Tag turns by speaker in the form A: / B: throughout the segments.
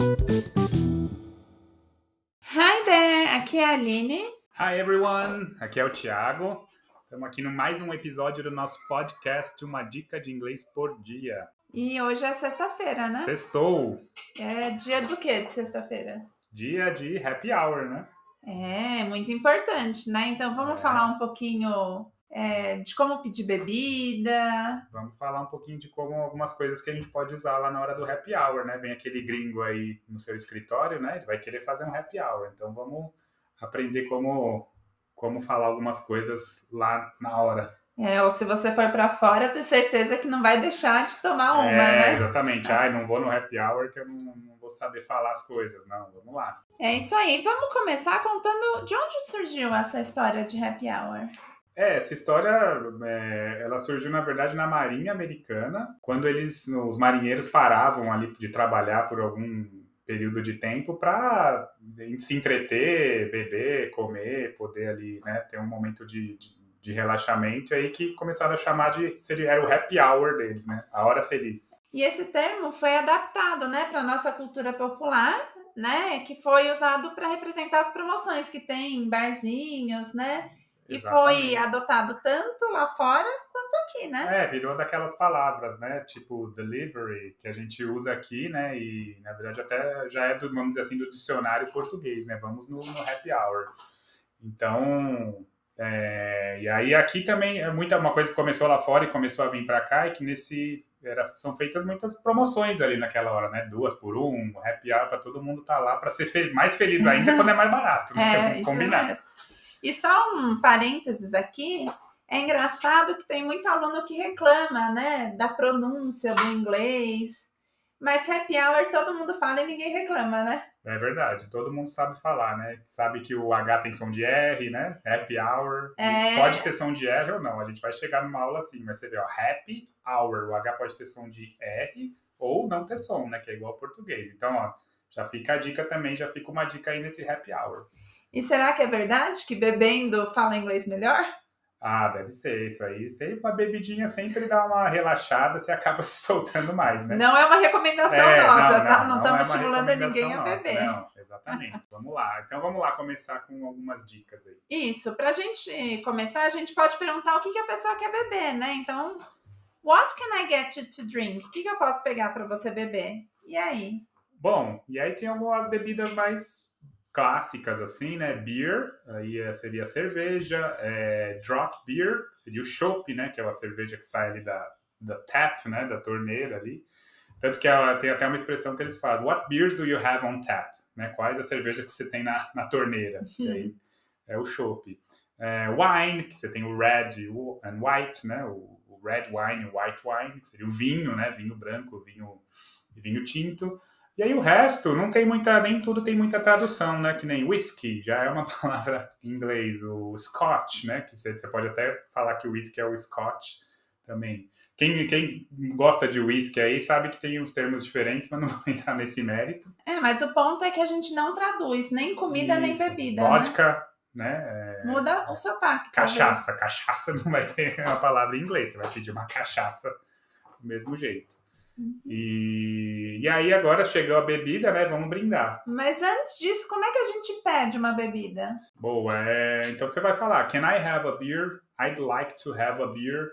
A: Hi there, aqui é a Aline.
B: Hi everyone, aqui é o Thiago. Estamos aqui no mais um episódio do nosso podcast Uma Dica de Inglês por Dia.
A: E hoje é sexta-feira, né?
B: Sextou,
A: É dia do que de sexta-feira?
B: dia de happy hour, né?
A: É, muito importante, né? Então vamos
B: É.
A: falar um pouquinho é, de como pedir bebida.
B: Vamos falar um pouquinho de como algumas coisas que a gente pode usar lá na hora do happy hour, né? Vem aquele gringo aí no seu escritório, né? Ele vai querer fazer um happy hour. Então vamos aprender como, como falar algumas coisas lá na hora.
A: É, ou se você for pra fora, ter certeza que não vai deixar de tomar uma,
B: é,
A: né?
B: exatamente. Ai, não vou no happy hour que eu não, não vou saber falar as coisas. Não, vamos lá.
A: É isso aí. Vamos começar contando de onde surgiu essa história de happy hour.
B: É, essa história, é, ela surgiu na verdade na Marinha Americana, quando eles, os marinheiros paravam ali de trabalhar por algum período de tempo para se entreter, beber, comer, poder ali, né, ter um momento de, de, de relaxamento, aí que começaram a chamar de, seria, era o happy hour deles, né, a hora feliz.
A: E esse termo foi adaptado, né, para nossa cultura popular, né, que foi usado para representar as promoções que tem em barzinhos, né? E foi adotado tanto lá fora quanto aqui, né?
B: É, virou daquelas palavras, né? Tipo delivery, que a gente usa aqui, né? E na verdade até já é do, vamos dizer assim, do dicionário português, né? Vamos no, no happy hour. Então, é, e aí aqui também é muita uma coisa que começou lá fora e começou a vir para cá e que nesse era, são feitas muitas promoções ali naquela hora, né? Duas por um, happy hour para todo mundo estar lá para ser fe- mais feliz ainda quando é mais barato, né?
A: É,
B: Vamos
A: isso
B: combinar.
A: E só um parênteses aqui, é engraçado que tem muito aluno que reclama, né, da pronúncia do inglês. Mas happy hour todo mundo fala e ninguém reclama, né?
B: É verdade, todo mundo sabe falar, né? Sabe que o H tem som de R, né? Happy hour.
A: É.
B: Pode ter som de R ou não. A gente vai chegar numa aula assim, mas você vê, ó, happy hour. O H pode ter som de R ou não ter som, né? Que é igual ao português. Então, ó, já fica a dica também, já fica uma dica aí nesse happy hour.
A: E será que é verdade que bebendo fala inglês melhor?
B: Ah, deve ser isso aí. Sempre uma bebidinha sempre dá uma relaxada, você acaba se soltando mais, né?
A: Não é uma recomendação
B: É,
A: nossa, tá? Não
B: é
A: estamos
B: uma
A: estimulando ninguém a beber.
B: nossa, Não, exatamente. vamos lá. Então vamos lá começar com algumas dicas aí.
A: Isso, pra gente começar, a gente pode perguntar o que, que a pessoa quer beber, né? Então, what can I get you to drink? O que, que eu posso pegar pra você beber? E aí?
B: Bom, e aí tem algumas bebidas mais clássicas assim, né? Beer, aí é- seria a cerveja, é, draught beer, seria o chopp, né? Que é uma cerveja que sai ali da, da tap, né? Da torneira ali. Tanto que ela tem até uma expressão que eles falam, what beers do you have on tap? Né? Quais as cervejas que você tem na, na torneira? E aí é o chopp. É, wine, que você tem o red and white, né? O, o red wine e o white wine, que seria o vinho, né? Vinho branco, vinho, vinho tinto. E aí o resto não tem muita, nem tudo tem muita tradução, né? Que nem whisky, já é uma palavra em inglês. O scotch, né? Que você, pode até falar que o whisky é o scotch também. Quem, quem gosta de whisky aí sabe que tem uns termos diferentes, mas não vou entrar nesse mérito.
A: É, mas o ponto é que a gente não traduz nem comida nem
B: Isso.
A: bebida, né?
B: Vodka, né? É,
A: Muda o sotaque. talvez.
B: Cachaça. Cachaça não vai ter uma palavra em inglês. Você vai pedir uma cachaça do mesmo jeito.
A: Uhum.
B: E, e aí agora chegou a bebida, né? Vamos brindar.
A: Mas antes disso, como é que a gente pede uma bebida?
B: Boa, é, então você vai falar, can I have a beer? I'd like to have a beer.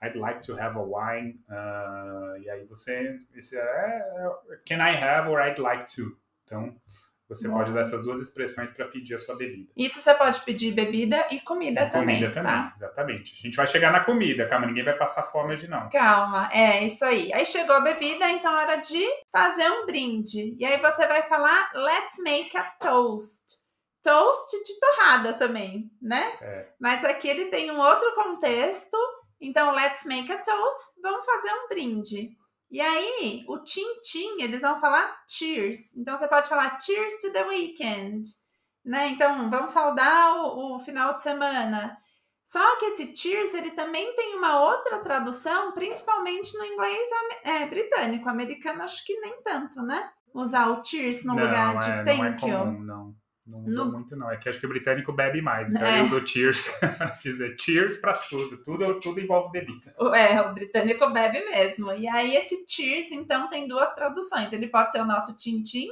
B: I'd like to have a wine. Ah, e aí você, esse é, é, can I have or I'd like to. Então você
A: Boa.
B: pode usar essas duas expressões para pedir a sua bebida.
A: Isso você pode pedir bebida e comida
B: E
A: também,
B: comida também,
A: tá?
B: exatamente. A gente vai chegar na comida, calma, ninguém vai passar fome hoje não.
A: Calma, é isso aí. Aí chegou a bebida, então é hora de fazer um brinde. E aí você vai falar, let's make a toast. Toast de torrada também, né?
B: É.
A: Mas aqui ele tem um outro contexto. Então, let's make a toast. Vamos fazer um brinde. E aí, o tchim-tchim, eles vão falar cheers. Então, você pode falar cheers to the weekend. Né? Então, vamos saudar o, o final de semana. Só que esse cheers, ele também tem uma outra tradução, principalmente no inglês é, britânico. Americano, acho que nem tanto, né? Usar o cheers no
B: não,
A: lugar de
B: é,
A: thank
B: não é
A: you.
B: comum, não. Não usa
A: No-
B: muito, não. É que acho que o britânico bebe mais. Então
A: É.
B: ele usa cheers dizer cheers pra tudo. Tudo, tudo envolve bebida.
A: É, o britânico bebe mesmo. E aí, esse cheers, então, tem duas traduções. Ele pode ser o nosso tchim-tchim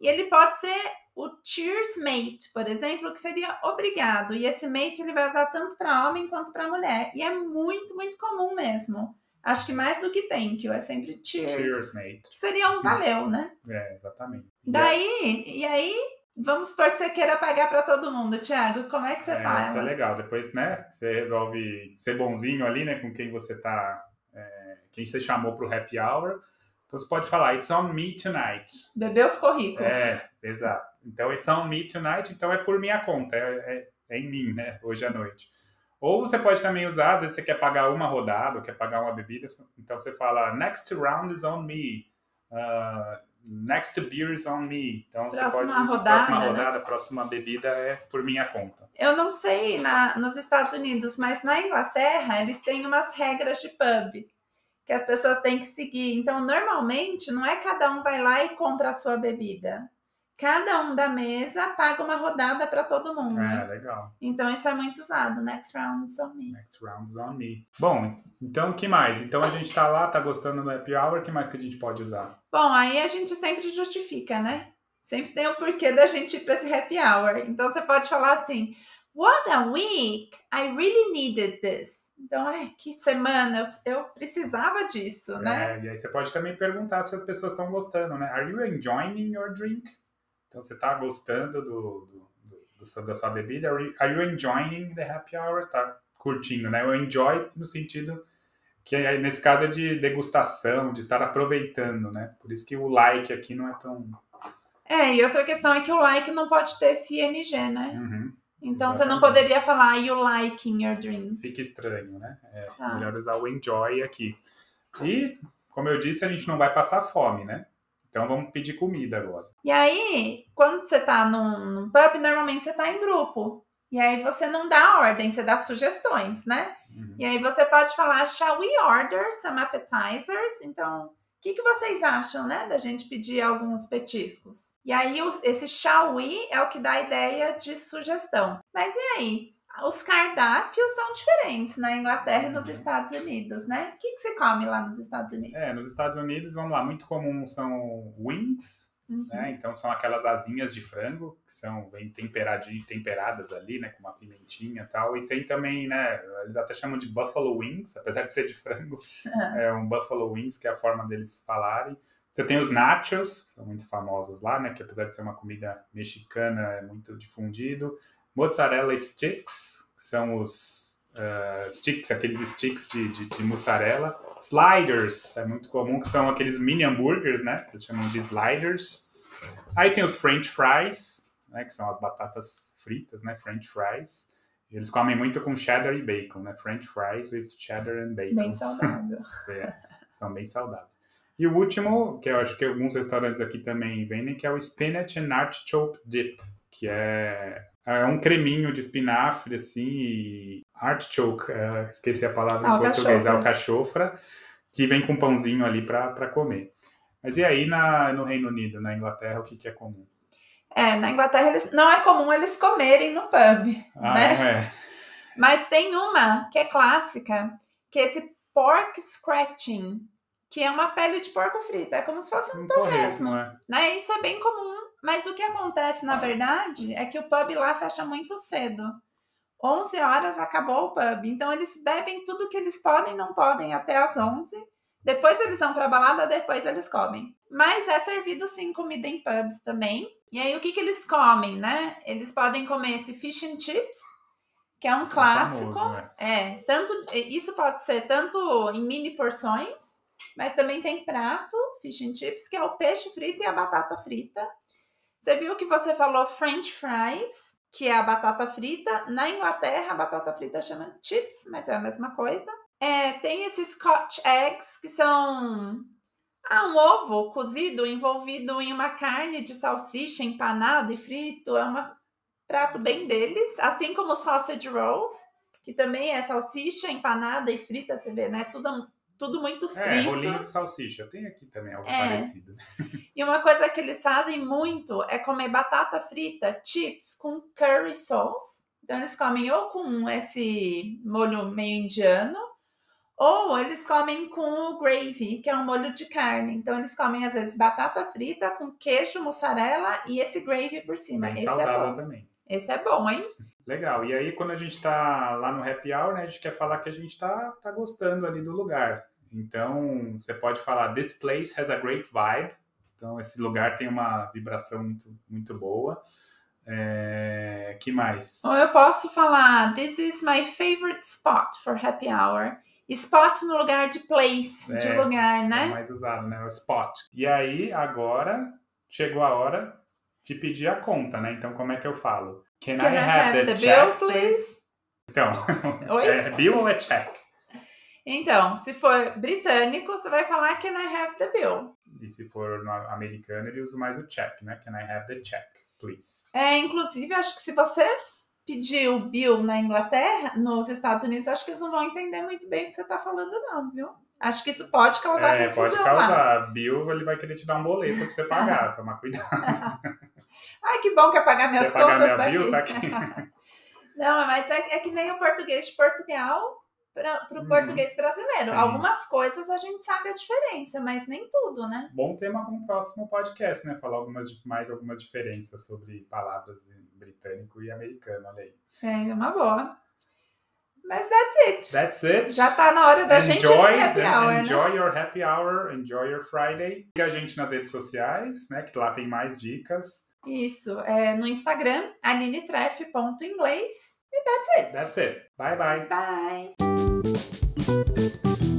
A: E ele pode ser o cheers mate, por exemplo, que seria obrigado. E esse mate ele vai usar tanto para homem quanto para mulher. E é muito, muito comum mesmo. Acho que mais do que thank you, é sempre cheers.
B: Cheers, mate.
A: Que seria um valeu, né?
B: É, exatamente.
A: Daí, e aí, vamos supor que você queira pagar para todo mundo, Thiago. Como é que você
B: é,
A: faz?
B: Isso é legal. Depois, né, você resolve ser bonzinho ali, né, com quem você tá, é, quem você chamou pro happy hour. Então você pode falar, it's on me tonight.
A: Bebeu, ficou rico.
B: É, exato. Então, it's on me tonight, então é por minha conta, é, é, é em mim, né, hoje à noite. Ou você pode também usar, às vezes você quer pagar uma rodada, ou quer pagar uma bebida, então você fala, next round is on me. Uh, next beer is on me. Então
A: próxima
B: você pode.
A: rodada,
B: próxima
A: né?
B: rodada, próxima bebida é por minha conta.
A: Eu não sei na, nos Estados Unidos, mas na Inglaterra eles têm umas regras de pub que as pessoas têm que seguir. Então, normalmente, não é cada um vai lá e compra a sua bebida. Cada um da mesa paga uma rodada para todo mundo.
B: É, legal.
A: Então, isso é muito usado. Next round is on me.
B: Next round's on me. Bom, então o que mais? Então a gente tá lá, tá gostando do happy hour, o que mais que a gente pode usar?
A: Bom, aí a gente sempre justifica, né? Sempre tem o porquê da gente ir para esse happy hour. Então, você pode falar assim: What a week! I really needed this. Então, ai, que semana, eu, precisava disso, né?
B: É, e aí você pode também perguntar se as pessoas estão gostando, né? Are you enjoying your drink? Então você tá gostando do, do, do- da sua bebida? Are you, enjoying the happy hour? Tá curtindo, né? O enjoy no sentido que aí, nesse caso é de degustação, de estar aproveitando, né? Por isso que o like aqui não é tão.
A: É, e outra questão é que o like não pode ter esse ING, né?
B: Uhum.
A: Então você não
B: Exatamente.
A: poderia falar you liking your drink.
B: Fica estranho, né? É
A: Tá.
B: melhor usar o enjoy aqui. E, como eu disse, a gente não vai passar fome, né? Então vamos pedir comida agora.
A: E aí, quando você tá num, num pub, normalmente você tá em grupo. E aí você não dá ordem, você dá sugestões, né?
B: Uhum.
A: E aí você pode falar, shall we order some appetizers? Então, o que, que vocês acham, né? Da gente pedir alguns petiscos. E aí, esse shall we é o que dá a ideia de sugestão. Mas e aí? Os cardápios são diferentes na Inglaterra e nos Estados Unidos, né? O que, que você come lá nos Estados Unidos?
B: É, nos Estados Unidos, vamos lá, muito comum são wings,
A: Uhum.
B: né? Então são aquelas asinhas de frango que são bem temperadinhas, temperadas ali, né? Com uma pimentinha e tal. E tem também, né? Eles até chamam de buffalo wings, apesar de ser de frango, é um buffalo wings, que é a forma deles falarem. Você tem os nachos, que são muito famosos lá, né? Que apesar de ser uma comida mexicana, é muito difundido. Mozzarella sticks, que são os ah, sticks, aqueles sticks de, de, de mussarela. Sliders, é muito comum, que são aqueles mini hambúrgueres, né? Que eles chamam de sliders. Aí tem os french fries, né? Que são as batatas fritas, né? French fries. Eles comem muito com cheddar e bacon, né? French fries with cheddar and bacon.
A: Bem saudável.
B: É, são bem saudáveis. E o último, que eu acho que alguns restaurantes aqui também vendem, que é o Spinach and Artichoke Dip, que é, é um creminho de espinafre, assim, e artichoke, é, esqueci a palavra em
A: Alcachofra.
B: português, alcachofra, que vem com pãozinho ali para comer. Mas e aí na, no Reino Unido, na Inglaterra, o que, que é comum?
A: É, na Inglaterra eles, não é comum eles comerem no pub,
B: Ah,
A: né?
B: é.
A: Mas tem uma que é clássica, que é esse pork scratching, que é uma pele de porco frita. É como se fosse um
B: Um
A: torresmo,
B: é.
A: né? Isso é bem comum. Mas o que acontece, na verdade, é que o pub lá fecha muito cedo. 11 horas acabou o pub. Então eles bebem tudo que eles podem e não podem até as 11. Depois eles vão pra balada, depois eles comem. Mas é servido sim comida em pubs também. E aí o que, que eles comem, né? Eles podem comer esse fish and chips, que é um clássico.
B: famoso, né?
A: É, tanto isso pode ser tanto em mini porções, mas também tem prato, fish and chips, que é o peixe frito e a batata frita. Você viu que você falou French fries, que é a batata frita. Na Inglaterra, a batata frita chama chips, mas é a mesma coisa. É, tem esses Scotch eggs, que são ah, um ovo cozido envolvido em uma carne de salsicha empanado e frito. É um prato bem deles. Assim como sausage rolls, que também é salsicha empanada e frita, você vê, né? Tudo, tudo muito
B: É,
A: frito.
B: rolinho de salsicha. Tem aqui também algo
A: É.
B: parecido.
A: E uma coisa que eles fazem muito é comer batata frita, chips, com curry sauce. Então eles comem ou com esse molho meio indiano, Ou eles comem com o gravy, que é um molho de carne. Então eles comem às vezes batata frita com queijo, mussarela e esse gravy por cima.
B: Bem
A: esse
B: saudável
A: é bom.
B: também.
A: Esse é bom, hein?
B: Legal. E aí, quando a gente tá lá no happy hour, né, a gente quer falar que a gente tá, tá gostando ali do lugar. Então, você pode falar, this place has a great vibe. Então, esse lugar tem uma vibração muito, muito boa. É... que mais?
A: Ou eu posso falar, this is my favorite spot for happy hour. Spot no lugar de place, de
B: É,
A: lugar,
B: É
A: né?
B: mais usado, né? O spot. E aí, agora, chegou a hora de pedir a conta, né? Então, como é que eu falo? Can,
A: Can
B: I
A: I
B: have,
A: have
B: the,
A: the
B: check,
A: bill, please?
B: Então,
A: Oi?
B: é bill ou é check?
A: Então, se for britânico, você vai falar Can I have the bill?
B: E se for no americano, ele usa mais o check, né? Can I have the check, please?
A: É, inclusive, acho que se você pedir o bill na Inglaterra, nos Estados Unidos, acho que eles não vão entender muito bem o que você tá falando, não, viu? Acho que isso pode causar
B: É,
A: confusão
B: pode
A: lá.
B: causar. Bill, ele vai querer te dar um boleto pra você pagar. Toma cuidado.
A: Ai, que bom que é pagar minhas
B: Quer pagar
A: contas
B: minha bill? Tá
A: daqui.
B: aqui.
A: Não, mas é, é que nem o português de Portugal para o
B: Uhum.
A: português brasileiro.
B: Sim.
A: Algumas coisas a gente sabe a diferença, mas nem tudo, né?
B: Bom tema para um próximo podcast, né? Falar algumas, mais algumas diferenças sobre palavras britânico e americano. Olha aí.
A: É uma boa. Mas that's it.
B: That's it.
A: Já tá na hora da gente ir
B: enjoy,
A: happy
B: né?
A: hour, né?
B: enjoy your happy hour, enjoy your Friday. Siga a gente nas redes sociais, né? Que lá tem mais dicas.
A: Isso, é no Instagram, alinetreff.inglês. E that's it.
B: That's it. Bye bye.
A: Bye. Música